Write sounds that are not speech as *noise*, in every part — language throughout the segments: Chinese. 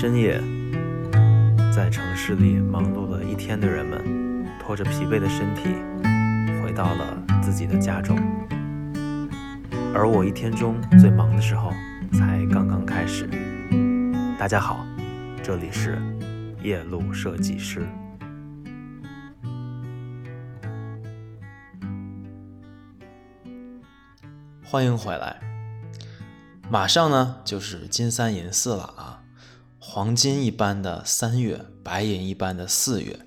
深夜，在城市里忙碌了一天的人们，拖着疲惫的身体，回到了自己的家中。而我一天中最忙的时候，才刚刚开始。大家好，这里是夜路设计师。欢迎回来。马上呢就是金三银四了啊，黄金一般的三月，白银一般的四月，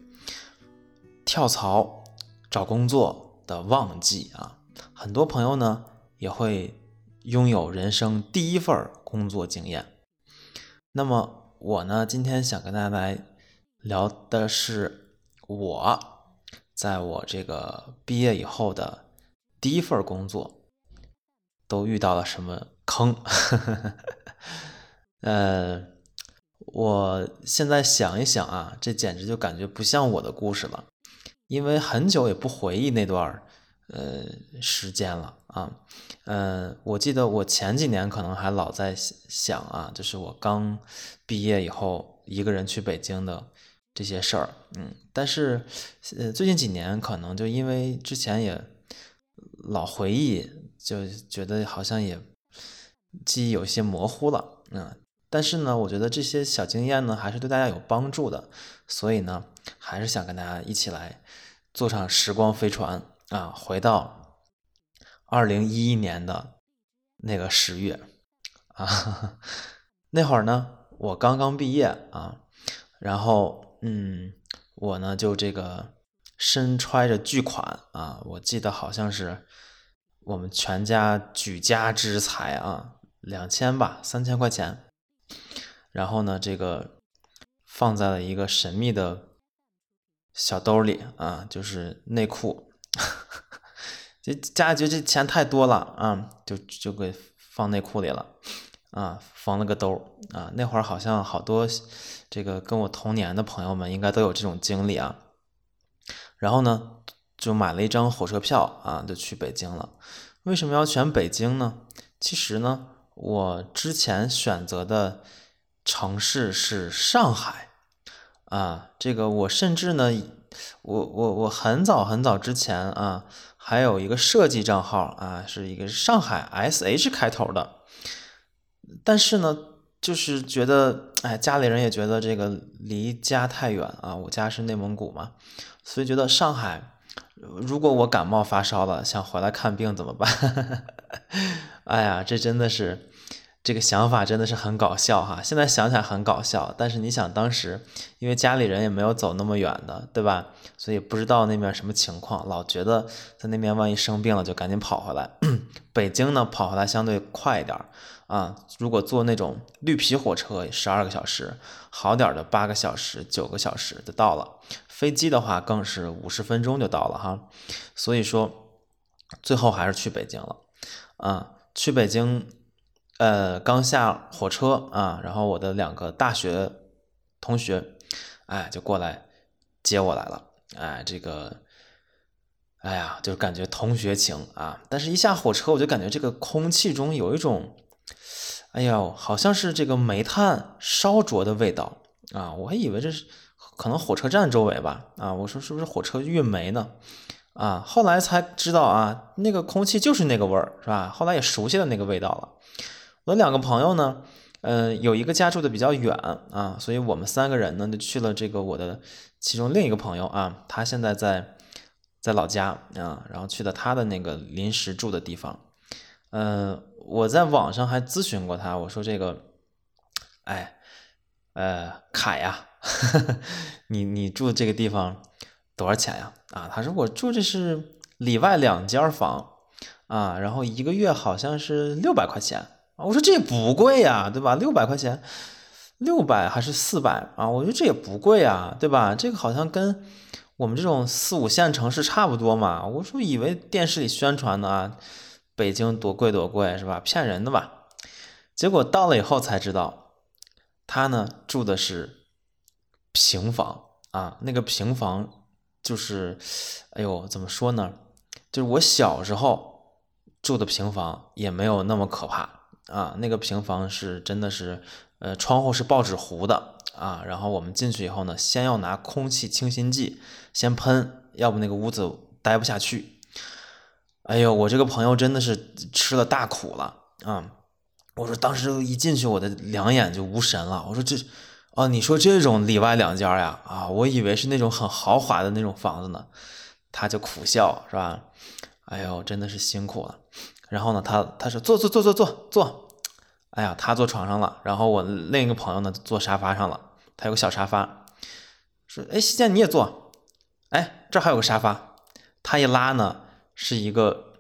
跳槽找工作的旺季啊，很多朋友呢也会拥有人生第一份工作经验。那么我呢今天想跟大家来聊的是我在我这个毕业以后的第一份工作。都遇到了什么坑？*laughs* 呃，我现在想一想啊，这简直就感觉不像我的故事了，因为很久也不回忆那段呃时间了啊。嗯，我记得我前几年可能还老在想啊，就是我刚毕业以后一个人去北京的这些事儿，嗯，但是呃最近几年可能就因为之前也老回忆。就觉得好像也记忆有些模糊了，嗯，但是呢，我觉得这些小经验呢还是对大家有帮助的，所以呢，还是想跟大家一起来坐上时光飞船啊，回到二零一一年的那个十月啊，*laughs* 那会儿呢，我刚刚毕业啊，然后嗯，我呢就这个身揣着巨款啊，我记得好像是。我们全家举家之财啊，两千吧，三千块钱。然后呢，这个放在了一个神秘的小兜里啊，就是内裤。*laughs* 这家里觉得这钱太多了啊，就就给放内裤里了啊，缝了个兜啊。那会儿好像好多这个跟我同年的朋友们应该都有这种经历啊。然后呢？就买了一张火车票啊，就去北京了。为什么要选北京呢？其实呢，我之前选择的城市是上海啊。这个我甚至呢，我我我很早很早之前啊，还有一个设计账号啊，是一个上海 SH 开头的。但是呢，就是觉得哎，家里人也觉得这个离家太远啊。我家是内蒙古嘛，所以觉得上海。如果我感冒发烧了，想回来看病怎么办？*laughs* 哎呀，这真的是这个想法真的是很搞笑哈！现在想想很搞笑，但是你想当时，因为家里人也没有走那么远的，对吧？所以不知道那边什么情况，老觉得在那边万一生病了就赶紧跑回来。*clears throat* 北京呢，跑回来相对快一点啊。如果坐那种绿皮火车，十二个小时，好点的八个小时、九个小时就到了。飞机的话更是五十分钟就到了哈，所以说最后还是去北京了啊。去北京，呃，刚下火车啊，然后我的两个大学同学，哎，就过来接我来了。哎，这个，哎呀，就感觉同学情啊。但是，一下火车，我就感觉这个空气中有一种，哎呦，好像是这个煤炭烧灼的味道啊。我还以为这是。可能火车站周围吧，啊，我说是不是火车运煤呢？啊，后来才知道啊，那个空气就是那个味儿，是吧？后来也熟悉了那个味道了。我两个朋友呢，嗯，有一个家住的比较远啊，所以我们三个人呢就去了这个我的其中另一个朋友啊，他现在在在老家啊，然后去的他的那个临时住的地方。嗯，我在网上还咨询过他，我说这个，哎，呃，凯呀。*laughs* 你你住这个地方多少钱呀？啊，他说我住这是里外两间房啊，然后一个月好像是六百块钱啊。我说这也不贵呀，对吧？六百块钱，六百还是四百啊？我觉得这也不贵啊，对吧？这个好像跟我们这种四五线城市差不多嘛。我说以为电视里宣传的啊，北京多贵多贵是吧？骗人的吧？结果到了以后才知道，他呢住的是。平房啊，那个平房就是，哎呦，怎么说呢？就是我小时候住的平房也没有那么可怕啊。那个平房是真的是，呃，窗户是报纸糊的啊。然后我们进去以后呢，先要拿空气清新剂先喷，要不那个屋子待不下去。哎呦，我这个朋友真的是吃了大苦了啊！我说当时一进去，我的两眼就无神了。我说这，哦，你说这种里外两间呀？啊，我以为是那种很豪华的那种房子呢。他就苦笑，是吧？哎呦，真的是辛苦了。然后呢，他他说坐坐坐坐坐坐。哎呀，他坐床上了，然后我另一个朋友呢坐沙发上了。他有个小沙发，说：“哎，西建你也坐。”哎，这还有个沙发。他一拉呢，是一个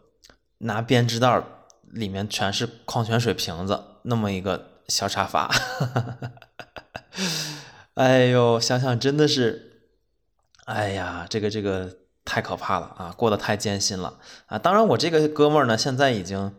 拿编织袋里面全是矿泉水瓶子那么一个小沙发。*laughs* 哎呦，想想真的是，哎呀，这个这个。太可怕了啊，过得太艰辛了啊！当然，我这个哥们儿呢，现在已经，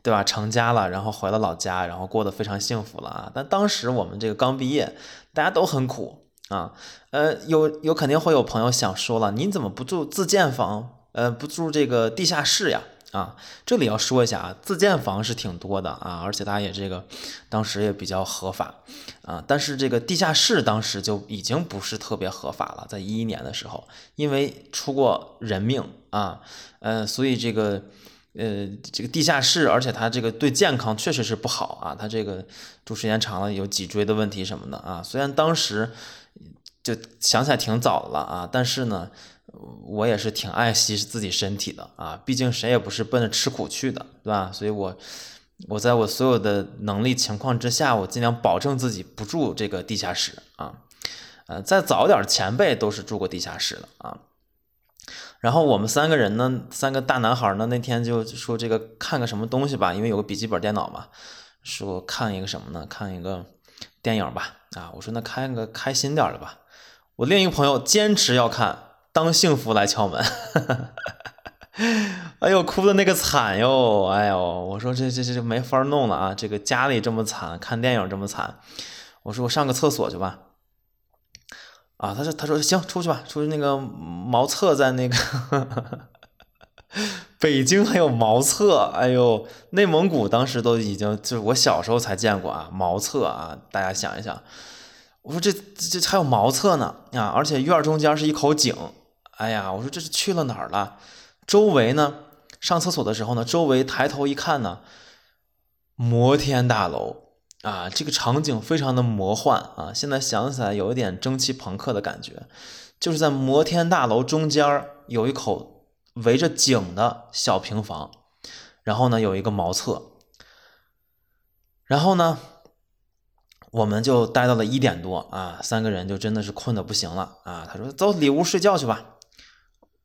对吧，成家了，然后回了老家，然后过得非常幸福了啊。但当时我们这个刚毕业，大家都很苦啊。呃，有有肯定会有朋友想说了，你怎么不住自建房？呃，不住这个地下室呀？啊，这里要说一下啊，自建房是挺多的啊，而且它也这个当时也比较合法啊，但是这个地下室当时就已经不是特别合法了，在一一年的时候，因为出过人命啊，呃，所以这个呃这个地下室，而且它这个对健康确实是不好啊，它这个住时间长了有脊椎的问题什么的啊，虽然当时就想起来挺早了啊，但是呢。我也是挺爱惜自己身体的啊，毕竟谁也不是奔着吃苦去的，对吧？所以，我我在我所有的能力情况之下，我尽量保证自己不住这个地下室啊。呃，再早点前辈都是住过地下室的啊。然后我们三个人呢，三个大男孩呢，那天就说这个看个什么东西吧，因为有个笔记本电脑嘛，说看一个什么呢？看一个电影吧。啊，我说那看个开心点的吧。我另一个朋友坚持要看。当幸福来敲门，*laughs* 哎呦，哭的那个惨哟！哎呦，我说这这这这没法弄了啊！这个家里这么惨，看电影这么惨，我说我上个厕所去吧。啊，他说他说行，出去吧，出去那个茅厕在那个北京还有茅厕，哎呦，内蒙古当时都已经就是我小时候才见过啊，茅厕啊，大家想一想，我说这这还有茅厕呢啊，而且院中间是一口井。哎呀，我说这是去了哪儿了？周围呢？上厕所的时候呢？周围抬头一看呢，摩天大楼啊，这个场景非常的魔幻啊！现在想起来有一点蒸汽朋克的感觉，就是在摩天大楼中间有一口围着井的小平房，然后呢有一个茅厕，然后呢我们就待到了一点多啊，三个人就真的是困得不行了啊！他说走里屋睡觉去吧。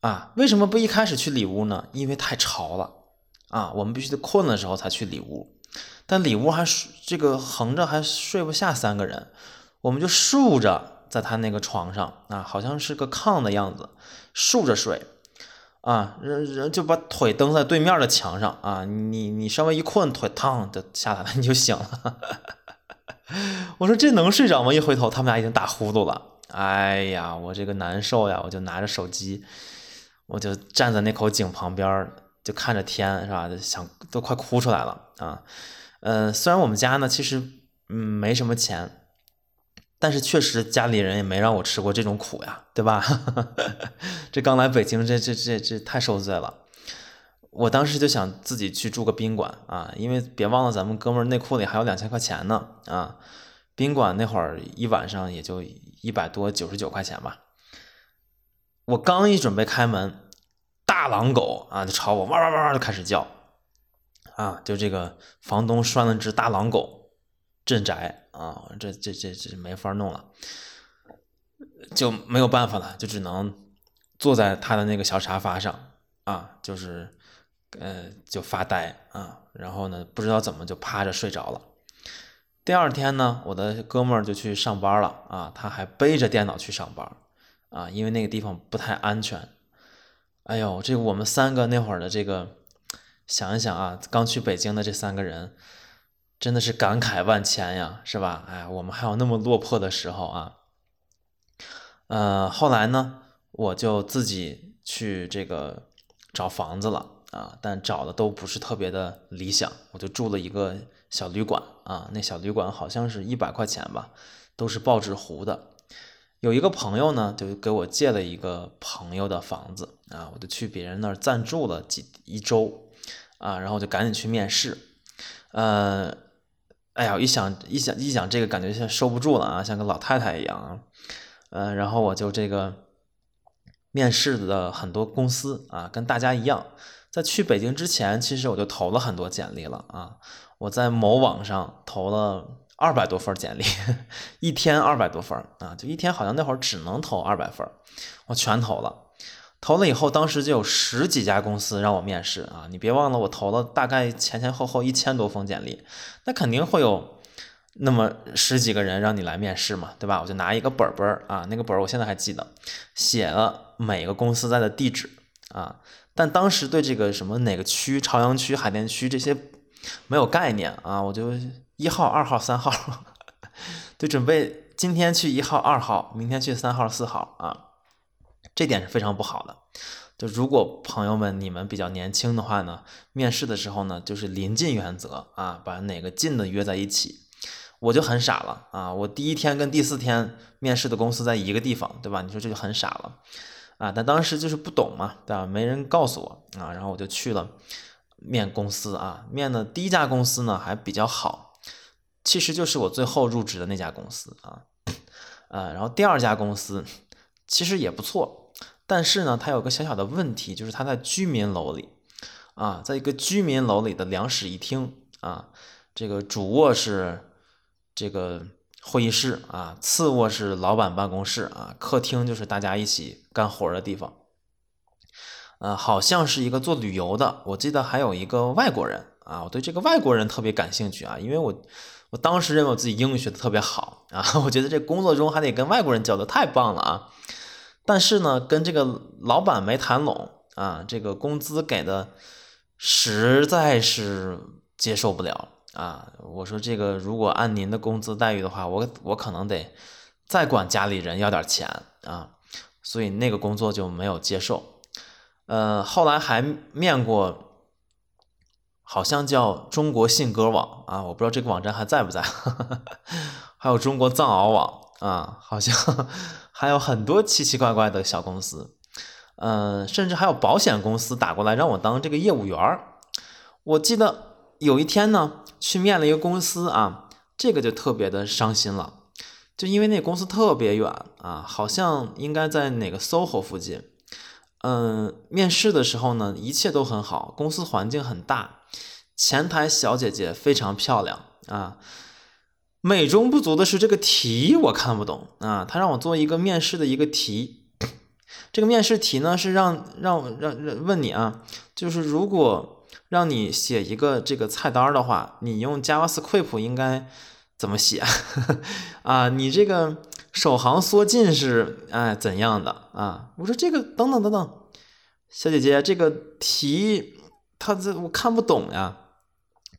啊，为什么不一开始去里屋呢？因为太潮了啊！我们必须得困的时候才去里屋，但里屋还这个横着还睡不下三个人，我们就竖着在他那个床上啊，好像是个炕的样子，竖着睡啊，人人就把腿蹬在对面的墙上啊，你你稍微一困，腿烫就下来了，你就醒了。*laughs* 我说这能睡着吗？一回头，他们俩已经打呼噜了。哎呀，我这个难受呀！我就拿着手机。我就站在那口井旁边，就看着天，是吧？想都快哭出来了啊！嗯，虽然我们家呢，其实嗯没什么钱，但是确实家里人也没让我吃过这种苦呀，对吧？*laughs* 这刚来北京，这这这这太受罪了。我当时就想自己去住个宾馆啊，因为别忘了咱们哥们内裤里还有两千块钱呢啊！宾馆那会儿一晚上也就一百多，九十九块钱吧。我刚一准备开门，大狼狗啊就朝我哇哇哇哇就开始叫，啊，就这个房东拴了只大狼狗镇宅啊，这这这这没法弄了，就没有办法了，就只能坐在他的那个小沙发上啊，就是呃就发呆啊，然后呢不知道怎么就趴着睡着了。第二天呢，我的哥们儿就去上班了啊，他还背着电脑去上班。啊，因为那个地方不太安全。哎呦，这我们三个那会儿的这个，想一想啊，刚去北京的这三个人，真的是感慨万千呀，是吧？哎，我们还有那么落魄的时候啊。呃，后来呢，我就自己去这个找房子了啊，但找的都不是特别的理想，我就住了一个小旅馆啊，那小旅馆好像是一百块钱吧，都是报纸糊的。有一个朋友呢，就给我借了一个朋友的房子啊，我就去别人那儿暂住了几一周啊，然后我就赶紧去面试，呃，哎呀，一想一想一想这个感觉像收不住了啊，像个老太太一样啊，呃，然后我就这个面试的很多公司啊，跟大家一样，在去北京之前，其实我就投了很多简历了啊，我在某网上投了。二百多份简历，*laughs* 一天二百多份啊，就一天好像那会儿只能投二百份，我全投了。投了以后，当时就有十几家公司让我面试啊。你别忘了，我投了大概前前后后一千多封简历，那肯定会有那么十几个人让你来面试嘛，对吧？我就拿一个本本啊，那个本我现在还记得，写了每个公司在的地址啊。但当时对这个什么哪个区，朝阳区、海淀区这些没有概念啊，我就。一号、二号、三号，*laughs* 就准备今天去一号、二号，明天去三号、四号啊。这点是非常不好的。就如果朋友们你们比较年轻的话呢，面试的时候呢，就是临近原则啊，把哪个近的约在一起。我就很傻了啊，我第一天跟第四天面试的公司在一个地方，对吧？你说这就很傻了啊。但当时就是不懂嘛，对吧？没人告诉我啊，然后我就去了面公司啊。面的第一家公司呢还比较好。其实就是我最后入职的那家公司啊，呃，然后第二家公司其实也不错，但是呢，它有个小小的问题，就是它在居民楼里啊，在一个居民楼里的两室一厅啊，这个主卧是这个会议室啊，次卧是老板办公室啊，客厅就是大家一起干活的地方，呃，好像是一个做旅游的，我记得还有一个外国人啊，我对这个外国人特别感兴趣啊，因为我。我当时认为我自己英语学的特别好啊，*laughs* 我觉得这工作中还得跟外国人交流，太棒了啊！但是呢，跟这个老板没谈拢啊，这个工资给的实在是接受不了啊。我说这个如果按您的工资待遇的话，我我可能得再管家里人要点钱啊，所以那个工作就没有接受。呃，后来还面过。好像叫中国信鸽网啊，我不知道这个网站还在不在。*laughs* 还有中国藏獒网啊，好像 *laughs* 还有很多奇奇怪怪的小公司，嗯，甚至还有保险公司打过来让我当这个业务员儿。我记得有一天呢，去面了一个公司啊，这个就特别的伤心了，就因为那公司特别远啊，好像应该在哪个 SOHO 附近。嗯，面试的时候呢，一切都很好，公司环境很大，前台小姐姐非常漂亮啊。美中不足的是这个题我看不懂啊，他让我做一个面试的一个题，这个面试题呢是让让让让问你啊，就是如果让你写一个这个菜单的话，你用 JavaScript 应该怎么写 *laughs* 啊？你这个。首行缩进是哎怎样的啊？我说这个等等等等，小姐姐这个题他这我看不懂呀。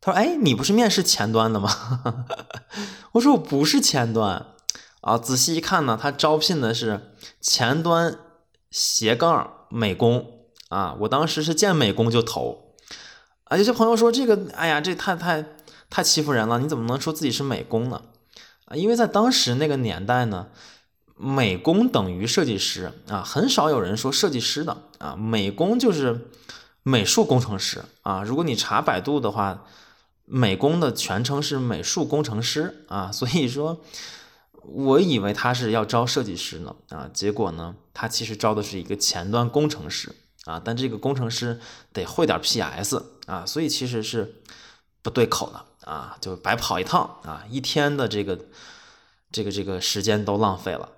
他说哎你不是面试前端的吗？*laughs* 我说我不是前端啊。仔细一看呢，他招聘的是前端斜杠美工啊。我当时是见美工就投啊。有些朋友说这个哎呀这太太太欺负人了，你怎么能说自己是美工呢？啊，因为在当时那个年代呢，美工等于设计师啊，很少有人说设计师的啊，美工就是美术工程师啊。如果你查百度的话，美工的全称是美术工程师啊。所以说，我以为他是要招设计师呢啊，结果呢，他其实招的是一个前端工程师啊，但这个工程师得会点 PS 啊，所以其实是不对口的。啊，就白跑一趟啊！一天的这个这个这个时间都浪费了，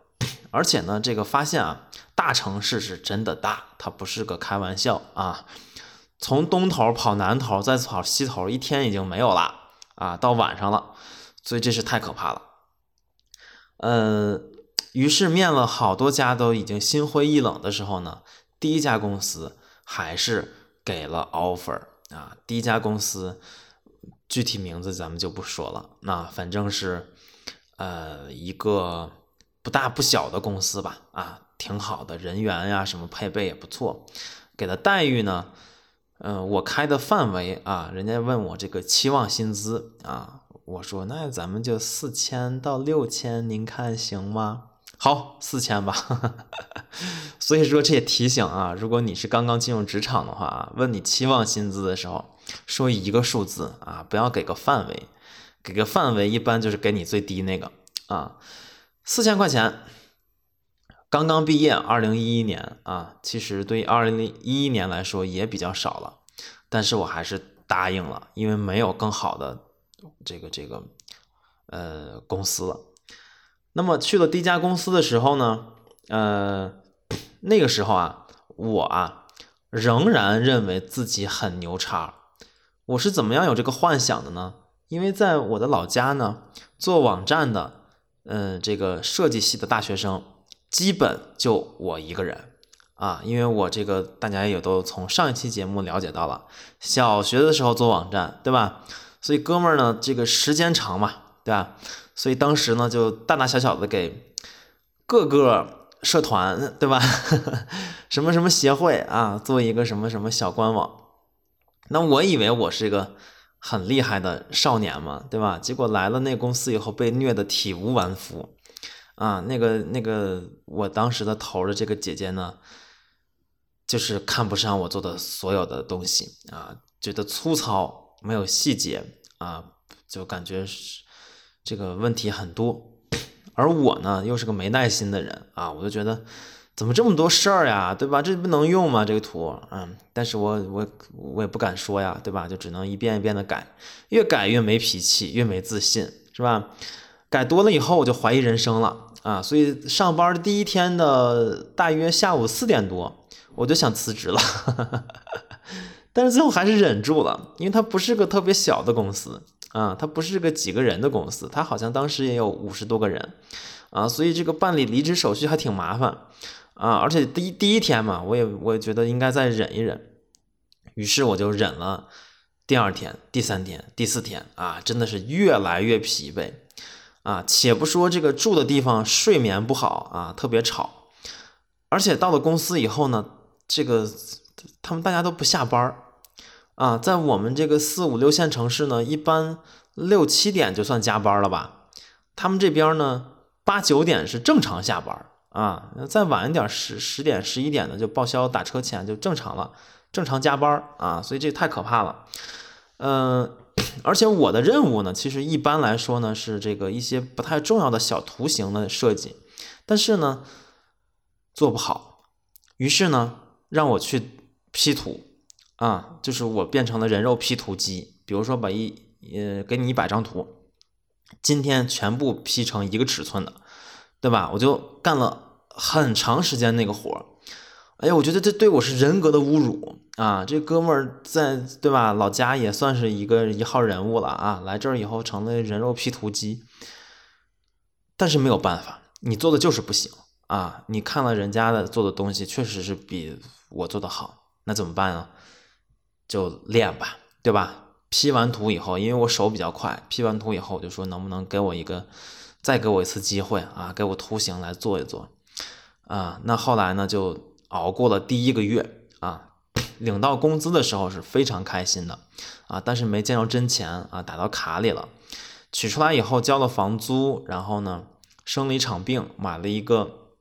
而且呢，这个发现啊，大城市是真的大，它不是个开玩笑啊。从东头跑南头，再跑西头，一天已经没有了啊，到晚上了，所以这是太可怕了。嗯，于是面了好多家，都已经心灰意冷的时候呢，第一家公司还是给了 offer 啊，第一家公司。具体名字咱们就不说了，那反正是，呃，一个不大不小的公司吧，啊，挺好的，人员呀什么配备也不错，给的待遇呢，嗯，我开的范围啊，人家问我这个期望薪资啊，我说那咱们就四千到六千，您看行吗？好，四千吧。*laughs* 所以说这也提醒啊，如果你是刚刚进入职场的话啊，问你期望薪资的时候，说一个数字啊，不要给个范围，给个范围一般就是给你最低那个啊，四千块钱。刚刚毕业，二零一一年啊，其实对二零一一年来说也比较少了，但是我还是答应了，因为没有更好的这个这个呃公司了。那么去了第一家公司的时候呢，呃，那个时候啊，我啊仍然认为自己很牛叉。我是怎么样有这个幻想的呢？因为在我的老家呢，做网站的，嗯，这个设计系的大学生。基本就我一个人啊，因为我这个大家也都从上一期节目了解到了，小学的时候做网站，对吧？所以哥们儿呢，这个时间长嘛，对吧？所以当时呢，就大大小小的给各个社团，对吧？*laughs* 什么什么协会啊，做一个什么什么小官网。那我以为我是一个很厉害的少年嘛，对吧？结果来了那公司以后，被虐的体无完肤。啊，那个那个，我当时的头的这个姐姐呢，就是看不上我做的所有的东西啊，觉得粗糙，没有细节啊，就感觉是这个问题很多。而我呢，又是个没耐心的人啊，我就觉得怎么这么多事儿呀，对吧？这不能用吗？这个图，嗯，但是我我我也不敢说呀，对吧？就只能一遍一遍的改，越改越没脾气，越没自信，是吧？改多了以后，我就怀疑人生了。啊，所以上班的第一天的大约下午四点多，我就想辞职了，*laughs* 但是最后还是忍住了，因为它不是个特别小的公司啊，它不是个几个人的公司，它好像当时也有五十多个人啊，所以这个办理离职手续还挺麻烦啊，而且第一第一天嘛，我也我也觉得应该再忍一忍，于是我就忍了，第二天、第三天、第四天啊，真的是越来越疲惫。啊，且不说这个住的地方睡眠不好啊，特别吵，而且到了公司以后呢，这个他们大家都不下班儿。啊，在我们这个四五六线城市呢，一般六七点就算加班了吧，他们这边呢八九点是正常下班啊，再晚一点十十点十一点的就报销打车钱就正常了，正常加班啊，所以这太可怕了，嗯。而且我的任务呢，其实一般来说呢是这个一些不太重要的小图形的设计，但是呢做不好，于是呢让我去 P 图啊，就是我变成了人肉 P 图机。比如说把一呃给你一百张图，今天全部 P 成一个尺寸的，对吧？我就干了很长时间那个活儿。哎呀，我觉得这对我是人格的侮辱啊！这哥们儿在对吧？老家也算是一个一号人物了啊！来这儿以后成了人肉 P 图机，但是没有办法，你做的就是不行啊！你看了人家的做的东西，确实是比我做的好，那怎么办啊？就练吧，对吧？P 完图以后，因为我手比较快，P 完图以后我就说能不能给我一个，再给我一次机会啊？给我图形来做一做啊！那后来呢就。熬过了第一个月啊，领到工资的时候是非常开心的啊，但是没见着真钱啊，打到卡里了。取出来以后交了房租，然后呢生了一场病，买了一个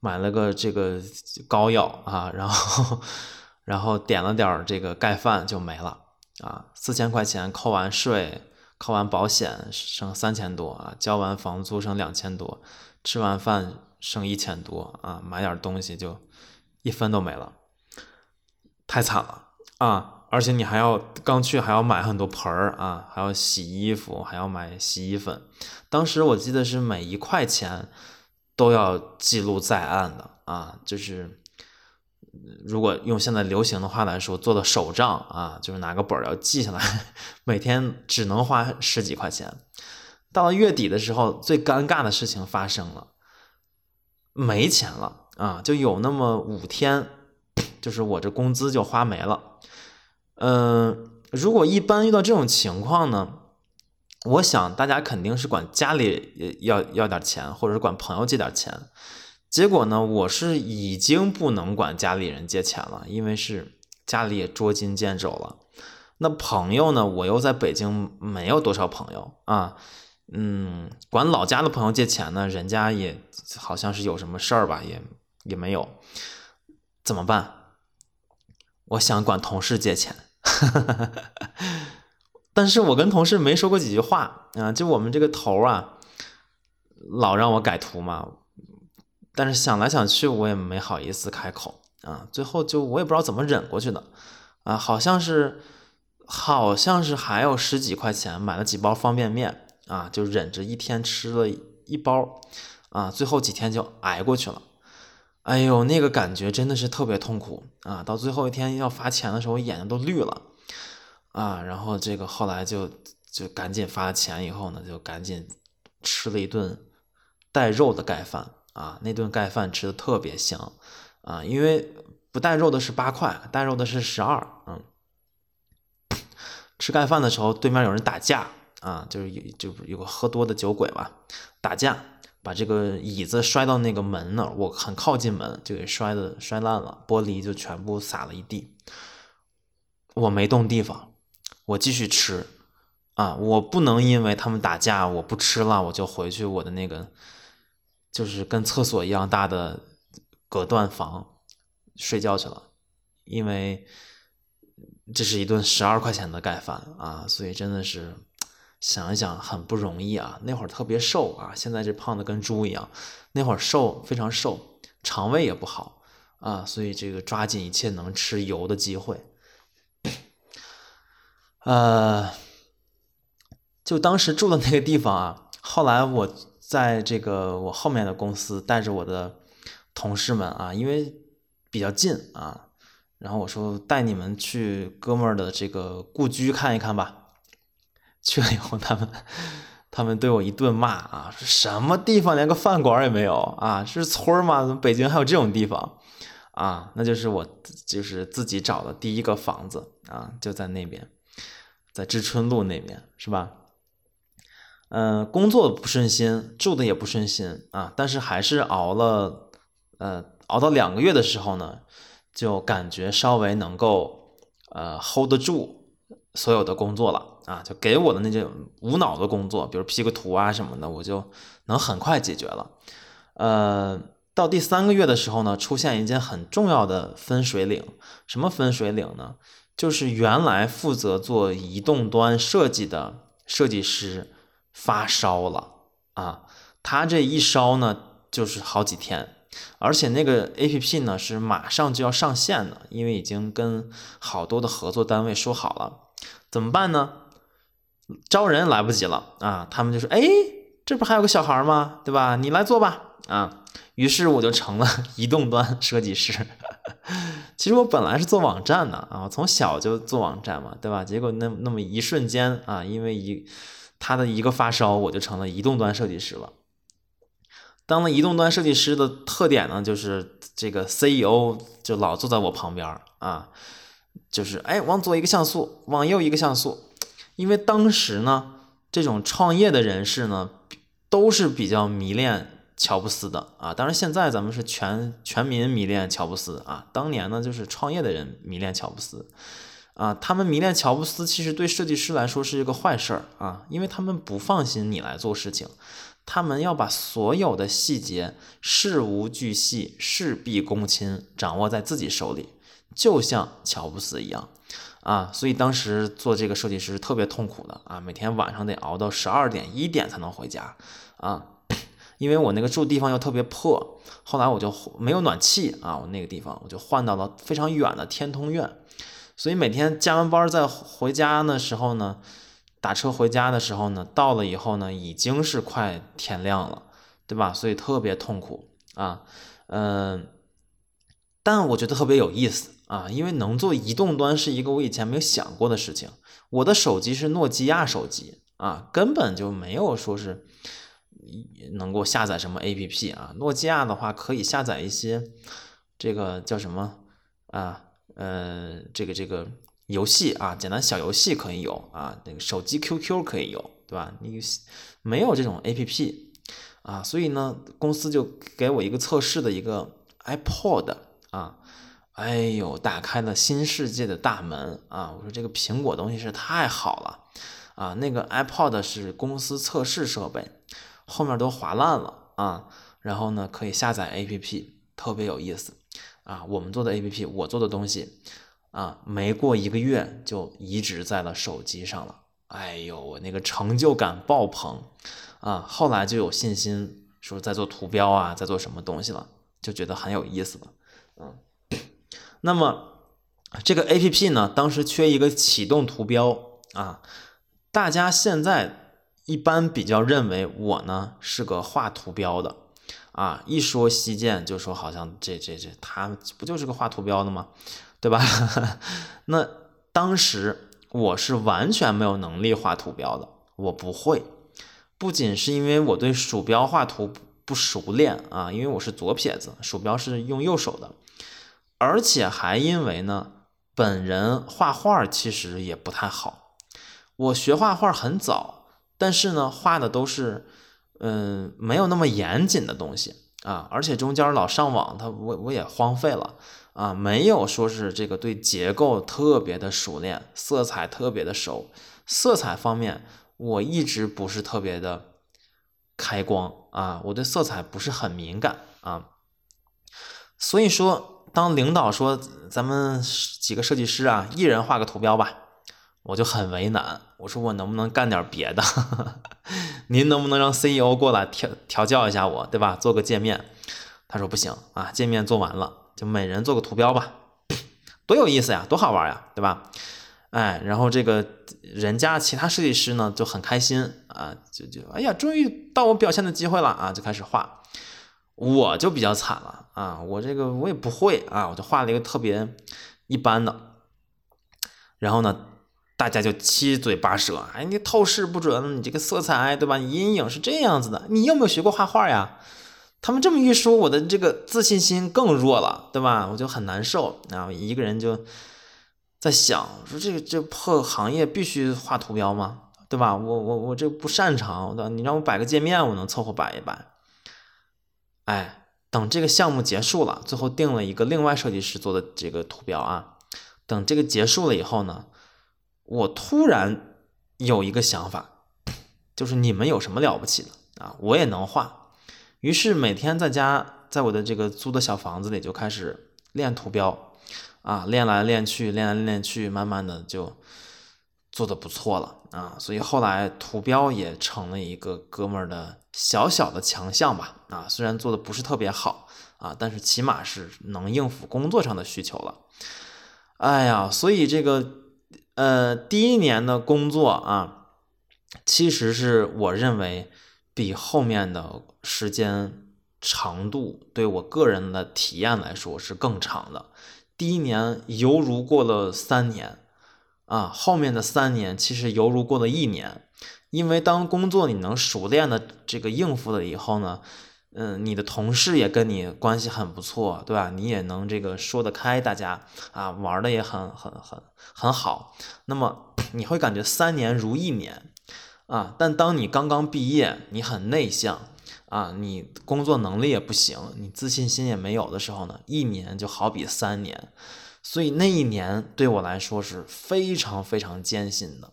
买了个这个膏药啊，然后 *laughs* 然后点了点这个盖饭就没了啊，四千块钱扣完税扣完保险剩三千多啊，交完房租剩两千多，吃完饭。剩一千多啊，买点东西就一分都没了，太惨了啊！而且你还要刚去还要买很多盆儿啊，还要洗衣服，还要买洗衣粉。当时我记得是每一块钱都要记录在案的啊，就是如果用现在流行的话来说，做的手账啊，就是拿个本儿要记下来，*laughs* 每天只能花十几块钱。到了月底的时候，最尴尬的事情发生了。没钱了啊，就有那么五天，就是我这工资就花没了。嗯，如果一般遇到这种情况呢，我想大家肯定是管家里要要点钱，或者是管朋友借点钱。结果呢，我是已经不能管家里人借钱了，因为是家里也捉襟见肘了。那朋友呢？我又在北京没有多少朋友啊，嗯，管老家的朋友借钱呢，人家也好像是有什么事儿吧，也也没有，怎么办？我想管同事借钱，*laughs* 但是我跟同事没说过几句话啊，就我们这个头啊，老让我改图嘛，但是想来想去，我也没好意思开口啊，最后就我也不知道怎么忍过去的啊，好像是。好像是还有十几块钱，买了几包方便面啊，就忍着一天吃了一包，啊，最后几天就挨过去了。哎呦，那个感觉真的是特别痛苦啊！到最后一天要发钱的时候，我眼睛都绿了啊。然后这个后来就就赶紧发钱以后呢，就赶紧吃了一顿带肉的盖饭啊。那顿盖饭吃的特别香啊，因为不带肉的是八块，带肉的是十二，嗯。吃盖饭的时候，对面有人打架啊，就是有就有个喝多的酒鬼吧，打架把这个椅子摔到那个门那儿，我很靠近门，就给摔的摔烂了，玻璃就全部洒了一地。我没动地方，我继续吃啊，我不能因为他们打架我不吃了，我就回去我的那个就是跟厕所一样大的隔断房睡觉去了，因为。这是一顿十二块钱的盖饭啊，所以真的是想一想很不容易啊。那会儿特别瘦啊，现在这胖的跟猪一样。那会儿瘦非常瘦，肠胃也不好啊，所以这个抓紧一切能吃油的机会。呃，就当时住的那个地方啊，后来我在这个我后面的公司带着我的同事们啊，因为比较近啊。然后我说带你们去哥们儿的这个故居看一看吧。去了以后，他们他们对我一顿骂啊，说什么地方连个饭馆也没有啊？是村儿吗？怎么北京还有这种地方啊？那就是我就是自己找的第一个房子啊，就在那边，在知春路那边，是吧？嗯，工作不顺心，住的也不顺心啊，但是还是熬了，呃，熬到两个月的时候呢。就感觉稍微能够呃 hold 得住所有的工作了啊，就给我的那些无脑的工作，比如 P 个图啊什么的，我就能很快解决了。呃，到第三个月的时候呢，出现一件很重要的分水岭。什么分水岭呢？就是原来负责做移动端设计的设计师发烧了啊，他这一烧呢，就是好几天。而且那个 A P P 呢是马上就要上线的，因为已经跟好多的合作单位说好了，怎么办呢？招人来不及了啊！他们就说：“哎，这不还有个小孩吗？对吧？你来做吧。”啊，于是我就成了 *laughs* 移动端设计师。*laughs* 其实我本来是做网站的啊，我从小就做网站嘛，对吧？结果那那么一瞬间啊，因为一他的一个发烧，我就成了移动端设计师了。当了移动端设计师的特点呢，就是这个 CEO 就老坐在我旁边啊，就是哎往左一个像素，往右一个像素，因为当时呢，这种创业的人士呢，都是比较迷恋乔布斯的啊。当然现在咱们是全全民迷恋乔布斯啊，当年呢就是创业的人迷恋乔布斯啊。他们迷恋乔布斯，其实对设计师来说是一个坏事儿啊，因为他们不放心你来做事情。他们要把所有的细节事无巨细、事必躬亲掌握在自己手里，就像乔布斯一样啊！所以当时做这个设计师特别痛苦的啊，每天晚上得熬到十二点、一点才能回家啊，*clears throat* 因为我那个住地方又特别破，后来我就没有暖气啊，我那个地方我就换到了非常远的天通苑，所以每天加完班再回家的时候呢。打车回家的时候呢，到了以后呢，已经是快天亮了，对吧？所以特别痛苦啊，嗯，但我觉得特别有意思啊，因为能做移动端是一个我以前没有想过的事情。我的手机是诺基亚手机啊，根本就没有说是能够下载什么 APP 啊。诺基亚的话可以下载一些这个叫什么啊？呃，这个这个。游戏啊，简单小游戏可以有啊，那个手机 QQ 可以有，对吧？你没有这种 APP 啊，所以呢，公司就给我一个测试的一个 iPod 啊哎呦，打开了新世界的大门啊！我说这个苹果东西是太好了啊！那个 iPod 是公司测试设备，后面都划烂了啊，然后呢可以下载 APP，特别有意思啊！我们做的 APP，我做的东西啊，没过一个月就移植在了手机上了。哎呦，我那个成就感爆棚啊！后来就有信心说在做图标啊，在做什么东西了，就觉得很有意思了，嗯。那么这个 A P P 呢，当时缺一个启动图标啊。大家现在一般比较认为我呢是个画图标的啊。一说西建，就说好像这这这他不就是个画图标的吗？对吧？*laughs* 那当时我是完全没有能力画图标的，我不会。不仅是因为我对鼠标画图不熟练啊，因为我是左撇子，鼠标是用右手的。而且还因为呢，本人画画其实也不太好。我学画画很早，但是呢，画的都是，嗯，没有那么严谨的东西啊。而且中间老上网，他我我也荒废了啊，没有说是这个对结构特别的熟练，色彩特别的熟。色彩方面，我一直不是特别的开光啊，我对色彩不是很敏感啊。所以说。当领导说咱们几个设计师啊，一人画个图标吧，我就很为难。我说我能不能干点别的？*laughs* 您能不能让 CEO 过来调调教一下我，对吧？做个界面。他说不行啊，界面做完了，就每人做个图标吧，多有意思呀，多好玩呀，对吧？哎，然后这个人家其他设计师呢就很开心啊，就就哎呀，终于到我表现的机会了啊，就开始画。我就比较惨了啊，我这个我也不会啊，我就画了一个特别一般的，然后呢，大家就七嘴八舌，哎，你透视不准，你这个色彩对吧？你阴影是这样子的，你有没有学过画画呀？他们这么一说，我的这个自信心更弱了，对吧？我就很难受啊，一个人就在想，说这个这破行业必须画图标吗？对吧？我我我这不擅长，你让我摆个界面，我能凑合摆一摆。哎，等这个项目结束了，最后定了一个另外设计师做的这个图标啊。等这个结束了以后呢，我突然有一个想法，就是你们有什么了不起的啊？我也能画。于是每天在家，在我的这个租的小房子里就开始练图标啊，练来练去，练来练去，慢慢的就做的不错了啊。所以后来图标也成了一个哥们儿的。小小的强项吧，啊，虽然做的不是特别好啊，但是起码是能应付工作上的需求了。哎呀，所以这个呃，第一年的工作啊，其实是我认为比后面的时间长度对我个人的体验来说是更长的。第一年犹如过了三年啊，后面的三年其实犹如过了一年。因为当工作你能熟练的这个应付了以后呢，嗯，你的同事也跟你关系很不错，对吧？你也能这个说得开，大家啊玩的也很很很很好。那么你会感觉三年如一年啊。但当你刚刚毕业，你很内向啊，你工作能力也不行，你自信心也没有的时候呢，一年就好比三年。所以那一年对我来说是非常非常艰辛的。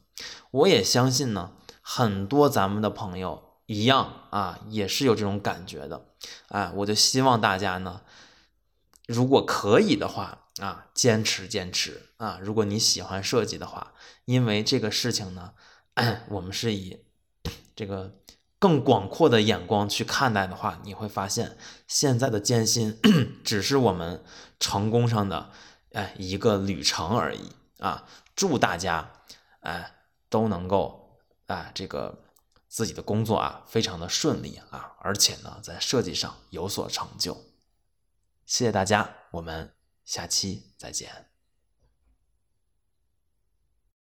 我也相信呢。很多咱们的朋友一样啊，也是有这种感觉的，啊，我就希望大家呢，如果可以的话啊，坚持坚持啊，如果你喜欢设计的话，因为这个事情呢，*clears throat* 我们是以这个更广阔的眼光去看待的话，你会发现现在的艰辛 *clears throat* 只是我们成功上的哎一个旅程而已啊，祝大家哎都能够。啊，这个自己的工作啊，非常的顺利啊，而且呢，在设计上有所成就。谢谢大家，我们下期再见。